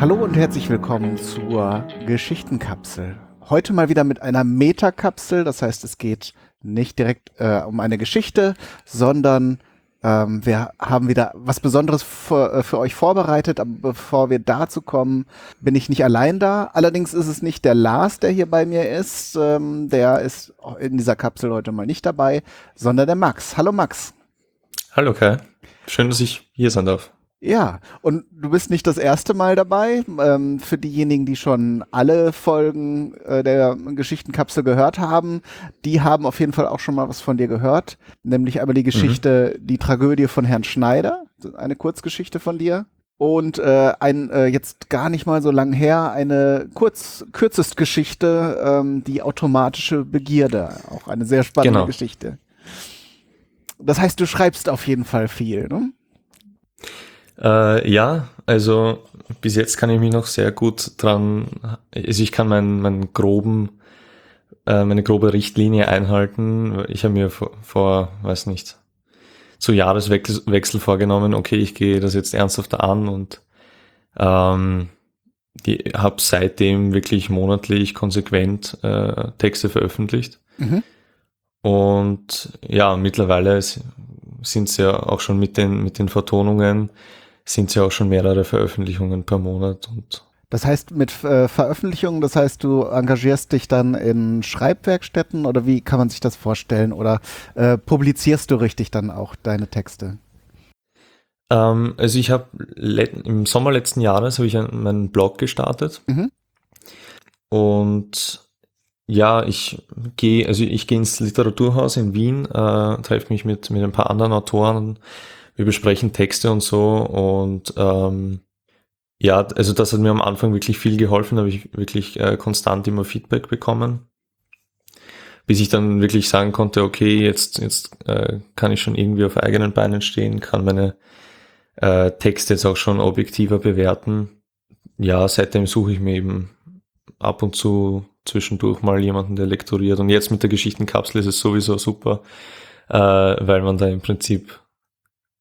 Hallo und herzlich willkommen zur Geschichtenkapsel. Heute mal wieder mit einer Metakapsel, das heißt, es geht nicht direkt äh, um eine Geschichte, sondern ähm, wir haben wieder was Besonderes für, äh, für euch vorbereitet, aber bevor wir dazu kommen, bin ich nicht allein da. Allerdings ist es nicht der Lars, der hier bei mir ist, ähm, der ist in dieser Kapsel heute mal nicht dabei, sondern der Max. Hallo Max. Hallo Kai, schön, dass ich hier sein darf. Ja, und du bist nicht das erste Mal dabei. Ähm, für diejenigen, die schon alle Folgen äh, der Geschichtenkapsel gehört haben, die haben auf jeden Fall auch schon mal was von dir gehört. Nämlich einmal die Geschichte, mhm. die Tragödie von Herrn Schneider, eine Kurzgeschichte von dir. Und äh, ein äh, jetzt gar nicht mal so lang her eine kurz kürzest Geschichte, ähm, die automatische Begierde, auch eine sehr spannende genau. Geschichte. Das heißt, du schreibst auf jeden Fall viel, ne? Äh, ja, also bis jetzt kann ich mich noch sehr gut dran, also ich kann meinen, meinen groben, äh, meine grobe Richtlinie einhalten. Ich habe mir vor, vor, weiß nicht, zu Jahreswechsel vorgenommen, okay, ich gehe das jetzt ernsthafter an und ähm, die habe seitdem wirklich monatlich konsequent äh, Texte veröffentlicht. Mhm. Und ja, mittlerweile sind es ja auch schon mit den, mit den Vertonungen sind es ja auch schon mehrere Veröffentlichungen per Monat und das heißt, mit äh, Veröffentlichungen, das heißt, du engagierst dich dann in Schreibwerkstätten oder wie kann man sich das vorstellen? Oder äh, publizierst du richtig dann auch deine Texte? Ähm, also ich habe im Sommer letzten Jahres habe ich einen, meinen Blog gestartet. Mhm. Und ja, ich gehe, also ich gehe ins Literaturhaus in Wien, äh, treffe mich mit, mit ein paar anderen Autoren wir besprechen Texte und so und ähm, ja, also das hat mir am Anfang wirklich viel geholfen, da habe ich wirklich äh, konstant immer Feedback bekommen, bis ich dann wirklich sagen konnte, okay, jetzt, jetzt äh, kann ich schon irgendwie auf eigenen Beinen stehen, kann meine äh, Texte jetzt auch schon objektiver bewerten. Ja, seitdem suche ich mir eben ab und zu zwischendurch mal jemanden, der lektoriert. Und jetzt mit der Geschichtenkapsel ist es sowieso super, äh, weil man da im Prinzip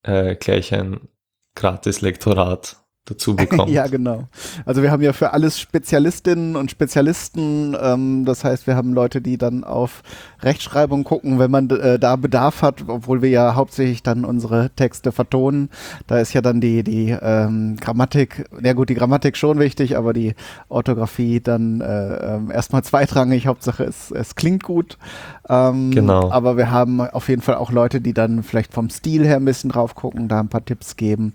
äh, gleich ein gratis Lektorat dazu bekommt. ja, genau. Also wir haben ja für alles Spezialistinnen und Spezialisten. Ähm, das heißt, wir haben Leute, die dann auf Rechtschreibung gucken, wenn man äh, da Bedarf hat, obwohl wir ja hauptsächlich dann unsere Texte vertonen. Da ist ja dann die, die ähm, Grammatik, ja gut, die Grammatik schon wichtig, aber die Orthographie dann äh, äh, erstmal zweitrangig. Hauptsache es, es klingt gut. Ähm, genau. Aber wir haben auf jeden Fall auch Leute, die dann vielleicht vom Stil her ein bisschen drauf gucken, da ein paar Tipps geben.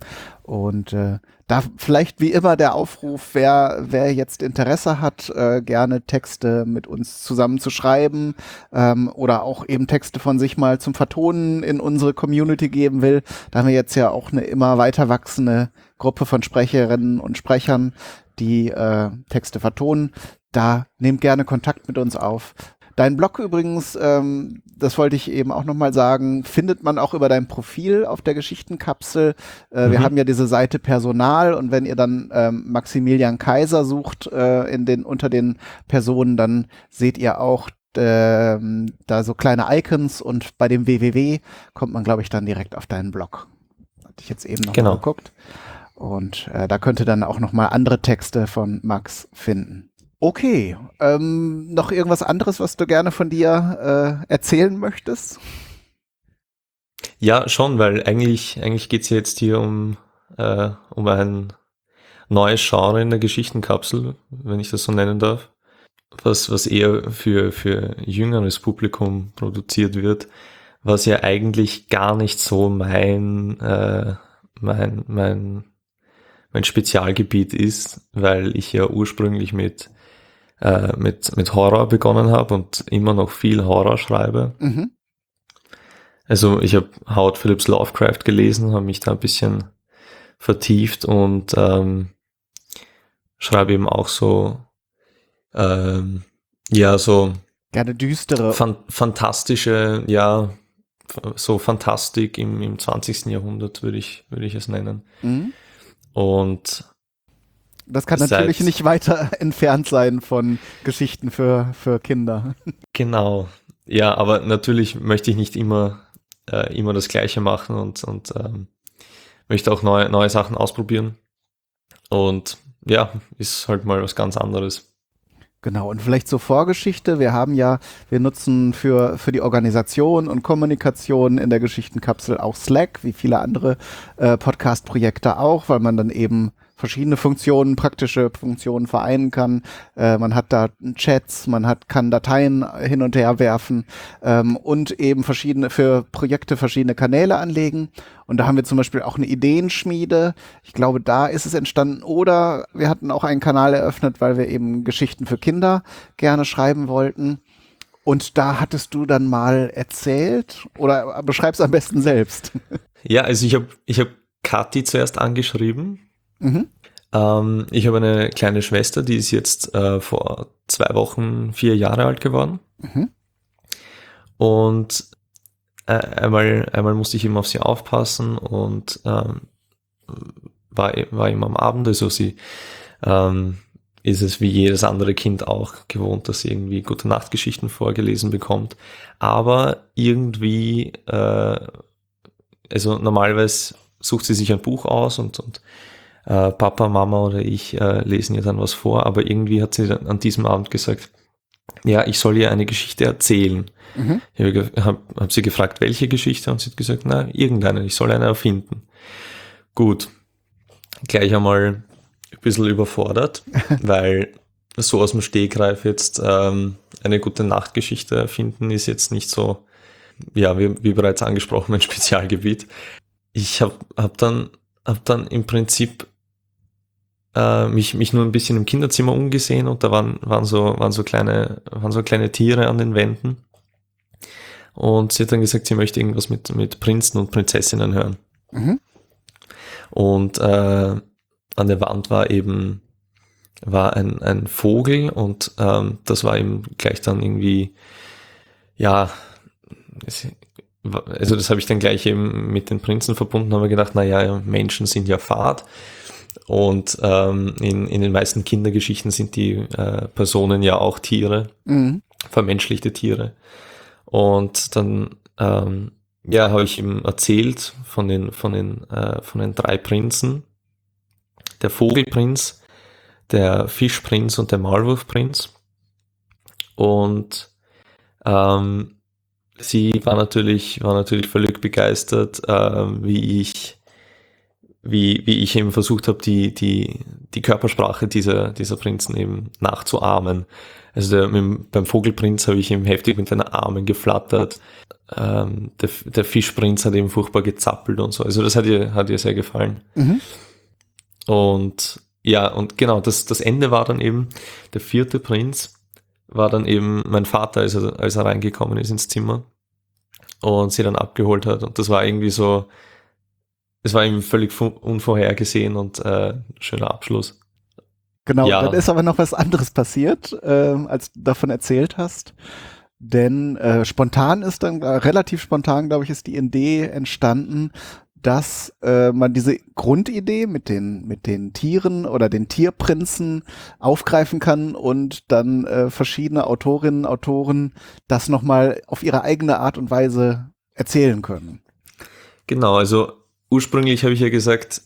Und äh, da vielleicht wie immer der Aufruf, wer, wer jetzt Interesse hat, äh, gerne Texte mit uns zusammen zu schreiben ähm, oder auch eben Texte von sich mal zum Vertonen in unsere Community geben will. Da haben wir jetzt ja auch eine immer weiter wachsende Gruppe von Sprecherinnen und Sprechern, die äh, Texte vertonen. Da nehmt gerne Kontakt mit uns auf. Dein Blog übrigens, ähm, das wollte ich eben auch nochmal sagen, findet man auch über dein Profil auf der Geschichtenkapsel. Äh, mhm. Wir haben ja diese Seite Personal und wenn ihr dann ähm, Maximilian Kaiser sucht äh, in den, unter den Personen, dann seht ihr auch ähm, da so kleine Icons und bei dem www kommt man, glaube ich, dann direkt auf deinen Blog. Hatte ich jetzt eben noch genau. mal geguckt. Und äh, da könnt ihr dann auch nochmal andere Texte von Max finden. Okay, ähm, noch irgendwas anderes, was du gerne von dir äh, erzählen möchtest? Ja, schon, weil eigentlich, eigentlich geht's ja jetzt hier um, äh, um ein neues Genre in der Geschichtenkapsel, wenn ich das so nennen darf, was, was eher für, für jüngeres Publikum produziert wird, was ja eigentlich gar nicht so mein, äh, mein, mein, mein Spezialgebiet ist, weil ich ja ursprünglich mit äh, mit, mit Horror begonnen habe und immer noch viel Horror schreibe. Mhm. Also ich habe Howard Phillips Lovecraft gelesen, habe mich da ein bisschen vertieft und ähm, schreibe eben auch so, ähm, ja, so gerne düstere, fan fantastische, ja, so Fantastik im, im 20. Jahrhundert würde ich, würde ich es nennen. Mhm. Und das kann natürlich Seit, nicht weiter entfernt sein von Geschichten für, für Kinder. Genau. Ja, aber natürlich möchte ich nicht immer, äh, immer das Gleiche machen und, und ähm, möchte auch neue, neue Sachen ausprobieren. Und ja, ist halt mal was ganz anderes. Genau, und vielleicht zur Vorgeschichte. Wir haben ja, wir nutzen für, für die Organisation und Kommunikation in der Geschichtenkapsel auch Slack, wie viele andere äh, Podcast-Projekte auch, weil man dann eben verschiedene Funktionen, praktische Funktionen vereinen kann. Äh, man hat da Chats, man hat, kann Dateien hin und her werfen ähm, und eben verschiedene für Projekte verschiedene Kanäle anlegen. Und da haben wir zum Beispiel auch eine Ideenschmiede. Ich glaube, da ist es entstanden. Oder wir hatten auch einen Kanal eröffnet, weil wir eben Geschichten für Kinder gerne schreiben wollten. Und da hattest du dann mal erzählt oder beschreib's am besten selbst. Ja, also ich habe ich hab Kathi zuerst angeschrieben Mhm. Ähm, ich habe eine kleine Schwester, die ist jetzt äh, vor zwei Wochen vier Jahre alt geworden. Mhm. Und äh, einmal, einmal musste ich immer auf sie aufpassen und ähm, war, war immer am Abend, also sie ähm, ist es wie jedes andere Kind auch gewohnt, dass sie irgendwie gute Nachtgeschichten vorgelesen bekommt. Aber irgendwie, äh, also normalerweise sucht sie sich ein Buch aus und, und äh, Papa, Mama oder ich äh, lesen ihr dann was vor, aber irgendwie hat sie dann an diesem Abend gesagt, ja, ich soll ihr eine Geschichte erzählen. Mhm. Ich habe hab, hab sie gefragt, welche Geschichte und sie hat gesagt, na, irgendeine, ich soll eine erfinden. Gut, gleich einmal ein bisschen überfordert, weil so aus dem Stegreif jetzt ähm, eine gute Nachtgeschichte erfinden ist jetzt nicht so, ja, wie, wie bereits angesprochen, mein Spezialgebiet. Ich habe hab dann, hab dann im Prinzip äh, mich, mich nur ein bisschen im Kinderzimmer umgesehen und da waren, waren, so, waren, so kleine, waren so kleine Tiere an den Wänden. Und sie hat dann gesagt, sie möchte irgendwas mit, mit Prinzen und Prinzessinnen hören. Mhm. Und äh, an der Wand war eben war ein, ein Vogel und ähm, das war eben gleich dann irgendwie, ja, also das habe ich dann gleich eben mit den Prinzen verbunden, habe gedacht, naja, Menschen sind ja fad und ähm, in, in den meisten Kindergeschichten sind die äh, Personen ja auch Tiere, mhm. vermenschlichte Tiere. Und dann ähm, ja, habe ich ihm erzählt von den, von, den, äh, von den drei Prinzen. Der Vogelprinz, der Fischprinz und der Maulwurfprinz. Und ähm, sie war natürlich, war natürlich völlig begeistert, äh, wie ich wie, wie ich eben versucht habe, die, die, die Körpersprache dieser, dieser Prinzen eben nachzuahmen. Also der, mit, beim Vogelprinz habe ich eben heftig mit den Armen geflattert. Ähm, der, der Fischprinz hat eben furchtbar gezappelt und so. Also das hat ihr, hat ihr sehr gefallen. Mhm. Und ja, und genau, das, das Ende war dann eben, der vierte Prinz war dann eben mein Vater, als er, als er reingekommen ist ins Zimmer und sie dann abgeholt hat. Und das war irgendwie so, es war ihm völlig unvorhergesehen und äh, schöner Abschluss. Genau, ja. dann ist aber noch was anderes passiert, äh, als du davon erzählt hast. Denn äh, spontan ist dann, äh, relativ spontan, glaube ich, ist die Idee entstanden, dass äh, man diese Grundidee mit den, mit den Tieren oder den Tierprinzen aufgreifen kann und dann äh, verschiedene Autorinnen, Autoren das nochmal auf ihre eigene Art und Weise erzählen können. Genau, also ursprünglich habe ich ja gesagt,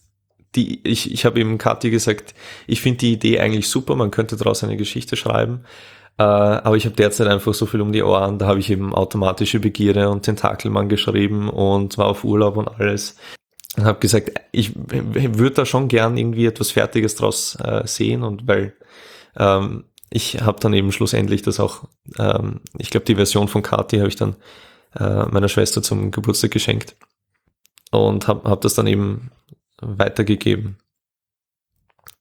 die, ich, ich habe eben Kathi gesagt, ich finde die Idee eigentlich super, man könnte daraus eine Geschichte schreiben. Äh, aber ich habe derzeit einfach so viel um die Ohren, da habe ich eben automatische Begierde und Tentakelmann geschrieben und war auf Urlaub und alles. Und habe gesagt, ich würde da schon gern irgendwie etwas Fertiges draus äh, sehen und weil ähm, ich habe dann eben schlussendlich das auch, ähm, ich glaube die Version von Kathi habe ich dann äh, meiner Schwester zum Geburtstag geschenkt und habe hab das dann eben weitergegeben.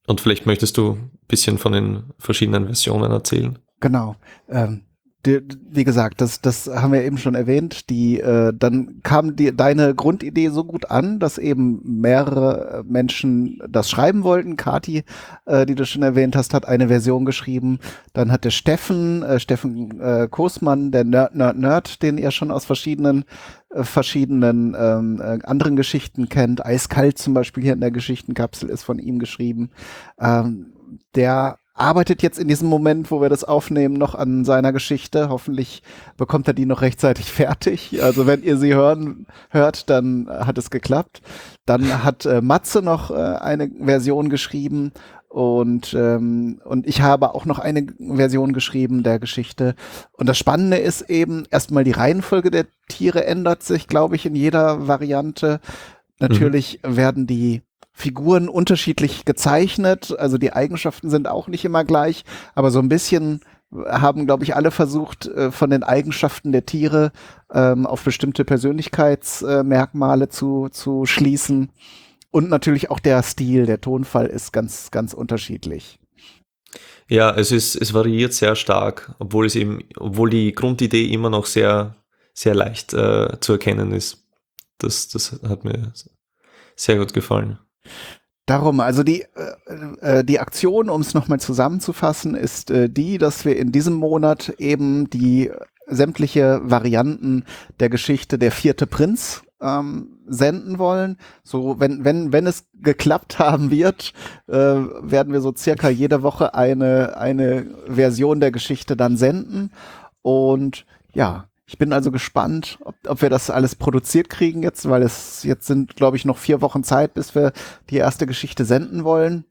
Und vielleicht möchtest du ein bisschen von den verschiedenen Versionen erzählen. Genau. Ähm, wie gesagt, das, das haben wir eben schon erwähnt. Die, äh, dann kam die, deine Grundidee so gut an, dass eben mehrere Menschen das schreiben wollten. Kati, äh, die du schon erwähnt hast, hat eine Version geschrieben. Dann hat der Steffen, äh, Steffen äh, Kosmann, der Nerd, Nerd, Nerd, den ihr schon aus verschiedenen äh, verschiedenen ähm, äh, anderen Geschichten kennt. Eiskalt zum Beispiel hier in der Geschichtenkapsel ist von ihm geschrieben. Ähm, der arbeitet jetzt in diesem Moment, wo wir das aufnehmen, noch an seiner Geschichte. Hoffentlich bekommt er die noch rechtzeitig fertig. Also wenn ihr sie hören, hört, dann hat es geklappt. Dann hat äh, Matze noch äh, eine Version geschrieben Und, ähm, und ich habe auch noch eine Version geschrieben der Geschichte. Und das Spannende ist eben, erstmal die Reihenfolge der Tiere ändert sich, glaube ich, in jeder Variante. Natürlich mhm. werden die Figuren unterschiedlich gezeichnet, also die Eigenschaften sind auch nicht immer gleich, aber so ein bisschen haben, glaube ich, alle versucht, äh, von den Eigenschaften der Tiere ähm, auf bestimmte Persönlichkeitsmerkmale zu, zu schließen. Und natürlich auch der Stil, der Tonfall ist ganz, ganz unterschiedlich. Ja, es ist, es variiert sehr stark, obwohl es eben, obwohl die Grundidee immer noch sehr, sehr leicht äh, zu erkennen ist. Das, das hat mir sehr gut gefallen. Darum, also die, äh, äh die Aktion, um es nochmal zusammenzufassen, ist äh, die, dass wir in diesem Monat eben die sämtliche Varianten der Geschichte Der vierte Prinz ähm, senden wollen. So, wenn, wenn, wenn es geklappt haben wird, äh, werden wir so circa jede Woche eine, eine Version der Geschichte dann senden. Und ja, ich bin also gespannt, ob, ob wir das alles produziert kriegen jetzt, weil es jetzt sind, glaube ich, noch vier Wochen Zeit, bis wir die erste Geschichte senden wollen.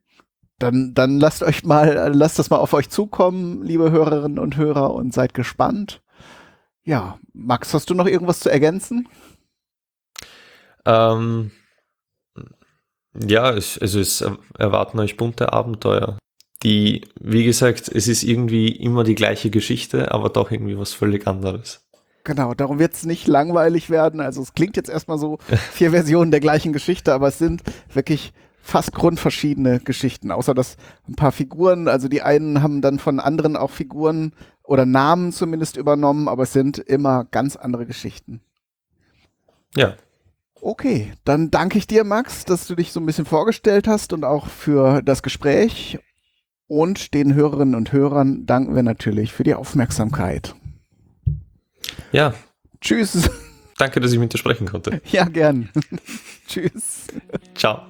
Dann, dann lasst euch mal, lasst das mal auf euch zukommen, liebe Hörerinnen und Hörer, und seid gespannt. Ja, Max, hast du noch irgendwas zu ergänzen? Ähm, ja, es, also es erwarten euch bunte Abenteuer. Die, wie gesagt, es ist irgendwie immer die gleiche Geschichte, aber doch irgendwie was völlig anderes. Genau, darum wird es nicht langweilig werden. Also es klingt jetzt erstmal so vier Versionen der gleichen Geschichte, aber es sind wirklich fast grundverschiedene Geschichten, außer dass ein paar Figuren, also die einen haben dann von anderen auch Figuren oder Namen zumindest übernommen, aber es sind immer ganz andere Geschichten. Ja, Okay, dann danke ich dir, Max, dass du dich so ein bisschen vorgestellt hast und auch für das Gespräch. Und den Hörerinnen und Hörern danken wir natürlich für die Aufmerksamkeit. Ja. Tschüss. Danke, dass ich mit dir sprechen konnte. Ja, gern. Tschüss. Ciao.